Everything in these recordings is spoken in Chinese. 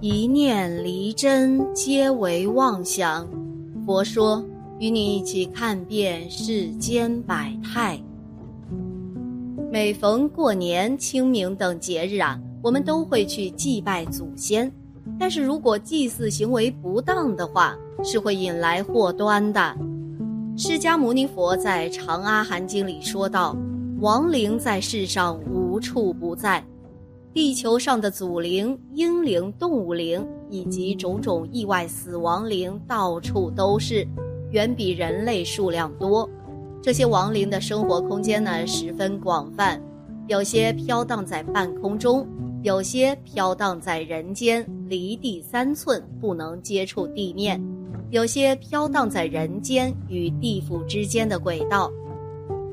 一念离真，皆为妄想。佛说，与你一起看遍世间百态。每逢过年、清明等节日啊，我们都会去祭拜祖先。但是如果祭祀行为不当的话，是会引来祸端的。释迦牟尼佛在《长阿含经》里说道：“亡灵在世上无处不在。”地球上的祖灵、婴灵、动物灵以及种种意外死亡灵到处都是，远比人类数量多。这些亡灵的生活空间呢十分广泛，有些飘荡在半空中，有些飘荡在人间，离地三寸不能接触地面；有些飘荡在人间与地府之间的轨道。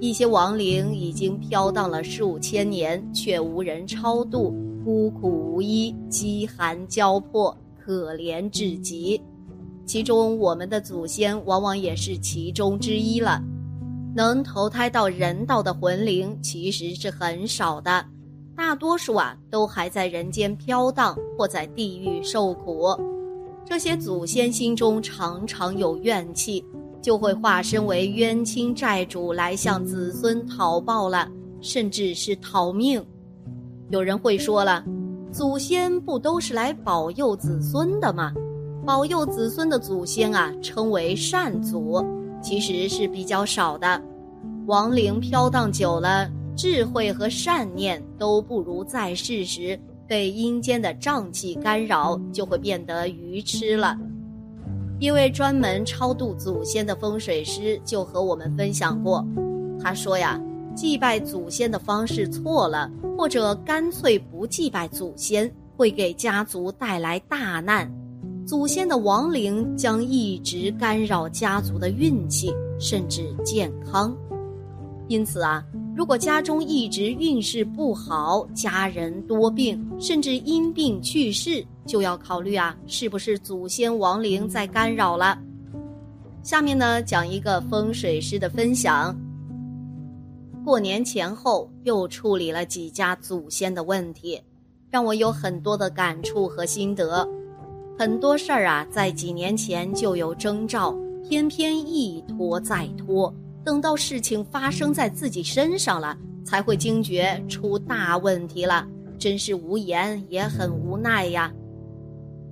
一些亡灵已经飘荡了数千年，却无人超度，孤苦无依，饥寒交迫，可怜至极。其中，我们的祖先往往也是其中之一了。能投胎到人道的魂灵其实是很少的，大多数啊都还在人间飘荡，或在地狱受苦。这些祖先心中常常有怨气。就会化身为冤亲债主来向子孙讨报了，甚至是讨命。有人会说了，祖先不都是来保佑子孙的吗？保佑子孙的祖先啊，称为善祖，其实是比较少的。亡灵飘荡久了，智慧和善念都不如在世时，被阴间的瘴气干扰，就会变得愚痴了。一位专门超度祖先的风水师就和我们分享过，他说呀，祭拜祖先的方式错了，或者干脆不祭拜祖先，会给家族带来大难，祖先的亡灵将一直干扰家族的运气，甚至健康。因此啊。如果家中一直运势不好，家人多病，甚至因病去世，就要考虑啊，是不是祖先亡灵在干扰了？下面呢，讲一个风水师的分享。过年前后又处理了几家祖先的问题，让我有很多的感触和心得。很多事儿啊，在几年前就有征兆，偏偏一拖再拖。等到事情发生在自己身上了，才会惊觉出大问题了，真是无言也很无奈呀。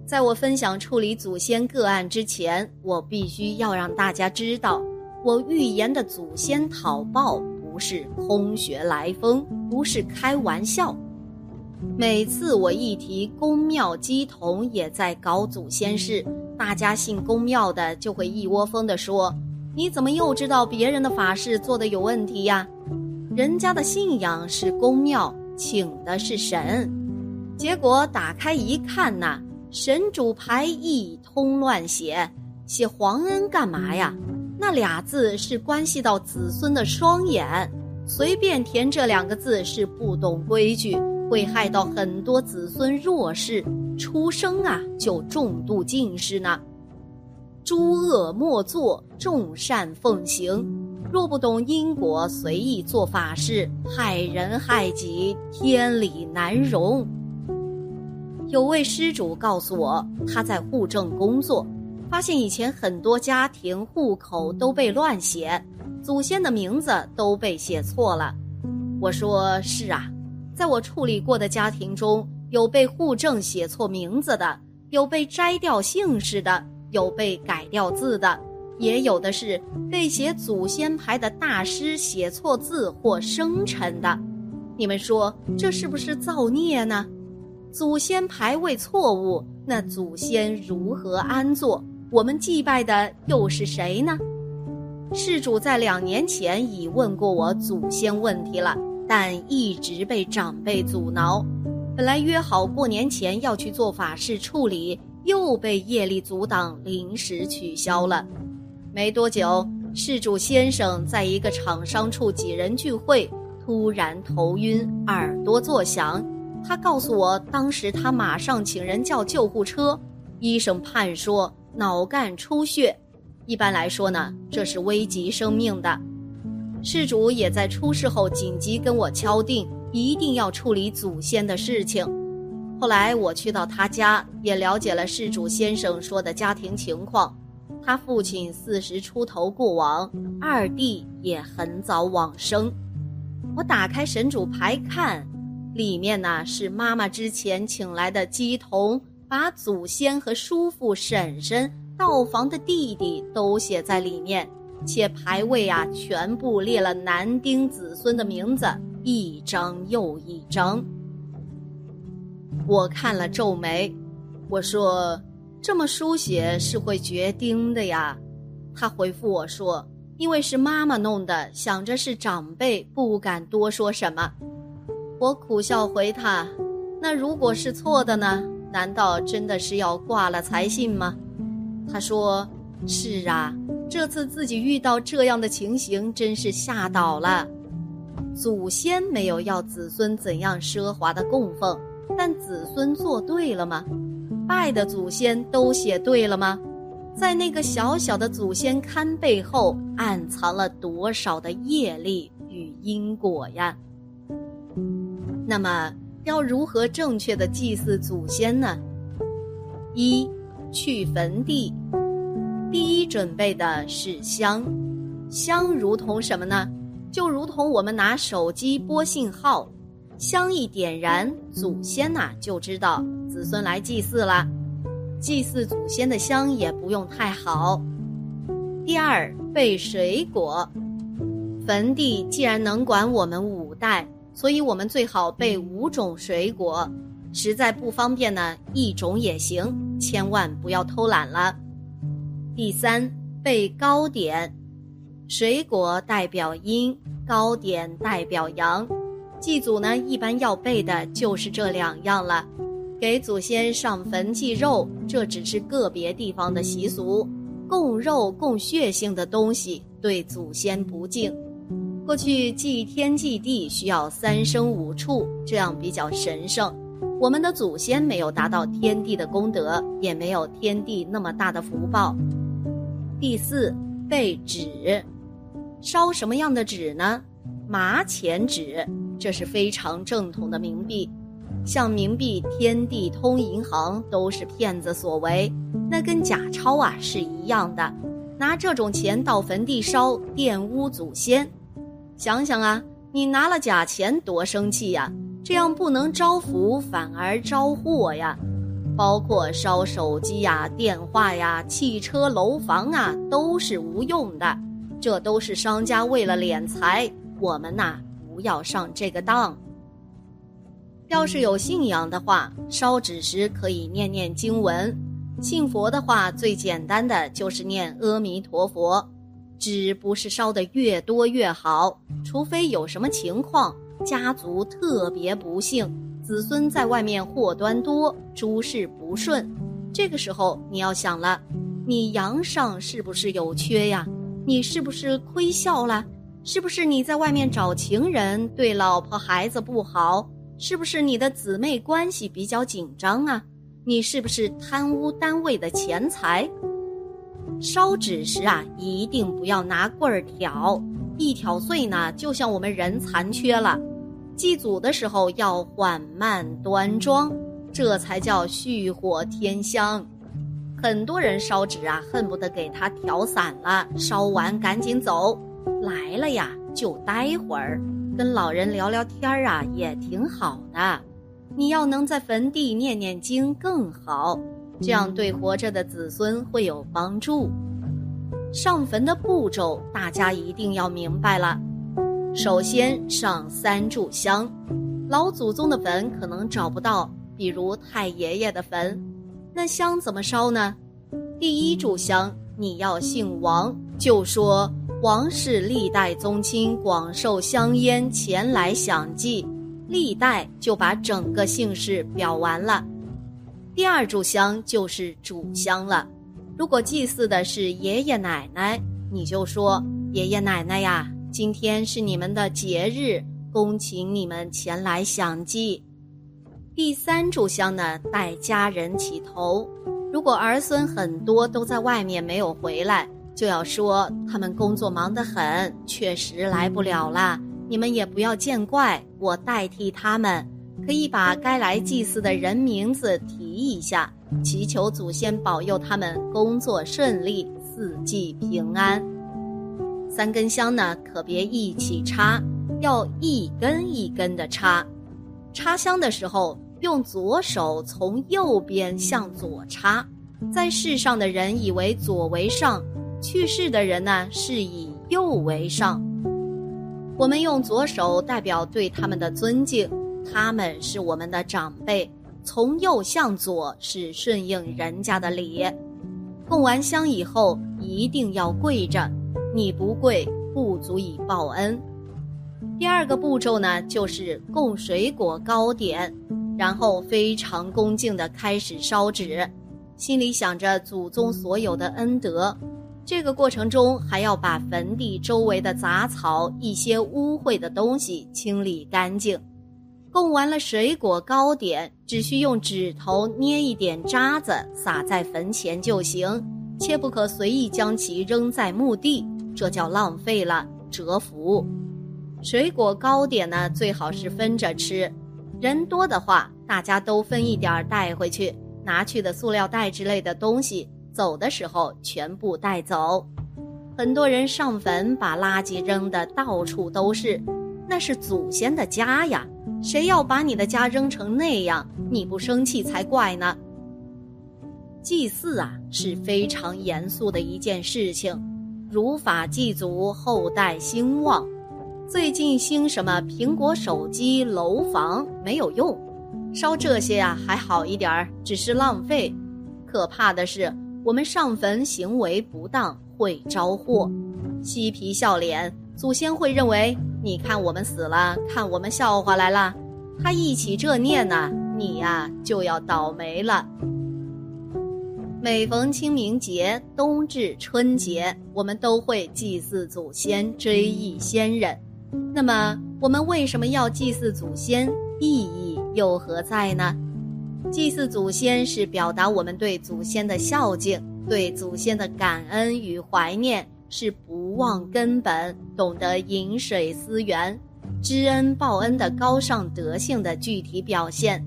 在我分享处理祖先个案之前，我必须要让大家知道，我预言的祖先讨报不是空穴来风，不是开玩笑。每次我一提宫庙鸡童也在搞祖先事，大家信宫庙的就会一窝蜂的说。你怎么又知道别人的法事做的有问题呀？人家的信仰是公庙，请的是神，结果打开一看呐，神主牌一通乱写，写皇恩干嘛呀？那俩字是关系到子孙的双眼，随便填这两个字是不懂规矩，会害到很多子孙弱势，出生啊就重度近视呢。诸恶莫作，众善奉行。若不懂因果，随意做法事，害人害己，天理难容。有位施主告诉我，他在户政工作，发现以前很多家庭户口都被乱写，祖先的名字都被写错了。我说是啊，在我处理过的家庭中有被户政写错名字的，有被摘掉姓氏的。有被改掉字的，也有的是被写祖先牌的大师写错字或生辰的。你们说这是不是造孽呢？祖先牌位错误，那祖先如何安坐？我们祭拜的又是谁呢？事主在两年前已问过我祖先问题了，但一直被长辈阻挠。本来约好过年前要去做法事处理，又被业力阻挡，临时取消了。没多久，事主先生在一个厂商处几人聚会，突然头晕，耳朵作响。他告诉我，当时他马上请人叫救护车，医生判说脑干出血。一般来说呢，这是危及生命的。事主也在出事后紧急跟我敲定，一定要处理祖先的事情。后来我去到他家，也了解了事主先生说的家庭情况。他父亲四十出头过往，二弟也很早往生。我打开神主牌看，里面呢是妈妈之前请来的乩童，把祖先和叔父、婶婶、道房的弟弟都写在里面，且牌位啊全部列了男丁子孙的名字，一张又一张。我看了皱眉，我说。这么书写是会绝钉的呀，他回复我说：“因为是妈妈弄的，想着是长辈，不敢多说什么。”我苦笑回他：“那如果是错的呢？难道真的是要挂了才信吗？”他说：“是啊，这次自己遇到这样的情形，真是吓倒了。祖先没有要子孙怎样奢华的供奉，但子孙做对了吗？”拜的祖先都写对了吗？在那个小小的祖先龛背后，暗藏了多少的业力与因果呀？那么，要如何正确的祭祀祖先呢？一，去坟地。第一准备的是香，香如同什么呢？就如同我们拿手机拨信号。香一点燃，祖先呐就知道子孙来祭祀了。祭祀祖先的香也不用太好。第二，备水果。坟地既然能管我们五代，所以我们最好备五种水果。实在不方便呢，一种也行，千万不要偷懒了。第三，备糕点。水果代表阴，糕点代表阳。祭祖呢，一般要备的就是这两样了。给祖先上坟祭肉，这只是个别地方的习俗。供肉、供血性的东西，对祖先不敬。过去祭天祭地需要三生五畜，这样比较神圣。我们的祖先没有达到天地的功德，也没有天地那么大的福报。第四，备纸，烧什么样的纸呢？麻钱纸。这是非常正统的冥币，像冥币、天地通银行都是骗子所为，那跟假钞啊是一样的。拿这种钱到坟地烧，玷污祖先。想想啊，你拿了假钱多生气呀！这样不能招福，反而招祸呀。包括烧手机呀、电话呀、汽车、楼房啊，都是无用的。这都是商家为了敛财，我们呐。不要上这个当。要是有信仰的话，烧纸时可以念念经文。信佛的话，最简单的就是念阿弥陀佛。纸不是烧的越多越好，除非有什么情况，家族特别不幸，子孙在外面祸端多，诸事不顺。这个时候你要想了，你阳上是不是有缺呀？你是不是亏孝了？是不是你在外面找情人，对老婆孩子不好？是不是你的姊妹关系比较紧张啊？你是不是贪污单位的钱财？烧纸时啊，一定不要拿棍儿挑，一挑碎呢，就像我们人残缺了。祭祖的时候要缓慢端庄，这才叫续火添香。很多人烧纸啊，恨不得给他挑散了，烧完赶紧走。来了呀，就待会儿，跟老人聊聊天啊，也挺好的。你要能在坟地念念经更好，这样对活着的子孙会有帮助。上坟的步骤大家一定要明白了。首先上三炷香，老祖宗的坟可能找不到，比如太爷爷的坟，那香怎么烧呢？第一炷香，你要姓王，就说。王氏历代宗亲广受香烟前来享祭，历代就把整个姓氏表完了。第二炷香就是主香了。如果祭祀的是爷爷奶奶，你就说爷爷奶奶呀，今天是你们的节日，恭请你们前来享祭。第三炷香呢，带家人起头。如果儿孙很多都在外面没有回来，就要说他们工作忙得很，确实来不了啦。你们也不要见怪，我代替他们，可以把该来祭祀的人名字提一下，祈求祖先保佑他们工作顺利，四季平安。三根香呢，可别一起插，要一根一根的插。插香的时候。用左手从右边向左插，在世上的人以为左为上，去世的人呢是以右为上。我们用左手代表对他们的尊敬，他们是我们的长辈，从右向左是顺应人家的礼。供完香以后一定要跪着，你不跪不足以报恩。第二个步骤呢就是供水果糕点。然后非常恭敬地开始烧纸，心里想着祖宗所有的恩德。这个过程中还要把坟地周围的杂草、一些污秽的东西清理干净。供完了水果糕点，只需用指头捏一点渣子撒在坟前就行，切不可随意将其扔在墓地，这叫浪费了折福。水果糕点呢，最好是分着吃。人多的话，大家都分一点带回去，拿去的塑料袋之类的东西，走的时候全部带走。很多人上坟把垃圾扔的到处都是，那是祖先的家呀，谁要把你的家扔成那样，你不生气才怪呢。祭祀啊是非常严肃的一件事情，如法祭祖，后代兴旺。最近兴什么苹果手机、楼房没有用，烧这些啊还好一点儿，只是浪费。可怕的是，我们上坟行为不当会招祸，嬉皮笑脸，祖先会认为你看我们死了，看我们笑话来了。他一起这念呢，你呀就要倒霉了。每逢清明节、冬至、春节，我们都会祭祀祖先，追忆先人。那么，我们为什么要祭祀祖先？意义又何在呢？祭祀祖先是表达我们对祖先的孝敬，对祖先的感恩与怀念，是不忘根本、懂得饮水思源、知恩报恩的高尚德性的具体表现。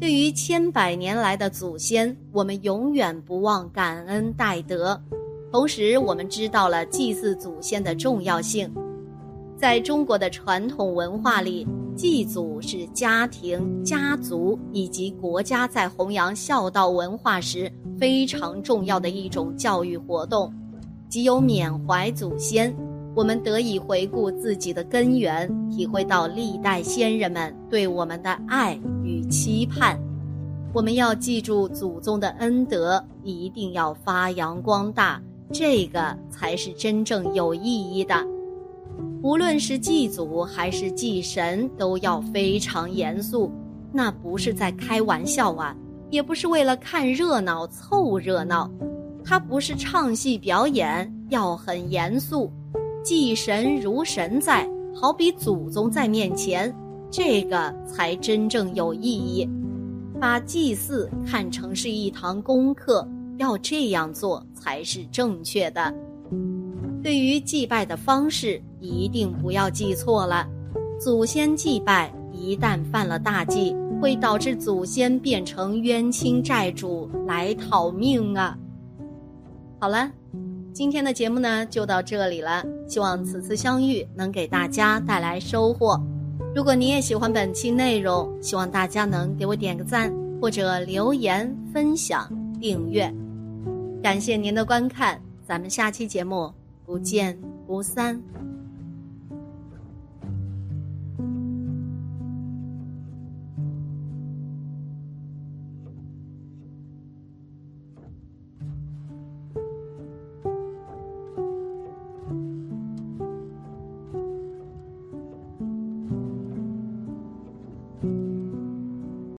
对于千百年来的祖先，我们永远不忘感恩戴德。同时，我们知道了祭祀祖先的重要性。在中国的传统文化里，祭祖是家庭、家族以及国家在弘扬孝道文化时非常重要的一种教育活动。既有缅怀祖先，我们得以回顾自己的根源，体会到历代先人们对我们的爱与期盼。我们要记住祖宗的恩德，一定要发扬光大，这个才是真正有意义的。无论是祭祖还是祭神，都要非常严肃。那不是在开玩笑啊，也不是为了看热闹凑热闹。它不是唱戏表演，要很严肃。祭神如神在，好比祖宗在面前，这个才真正有意义。把祭祀看成是一堂功课，要这样做才是正确的。对于祭拜的方式，一定不要记错了。祖先祭拜一旦犯了大忌，会导致祖先变成冤亲债主来讨命啊！好了，今天的节目呢就到这里了。希望此次相遇能给大家带来收获。如果你也喜欢本期内容，希望大家能给我点个赞，或者留言、分享、订阅。感谢您的观看，咱们下期节目。不见不散。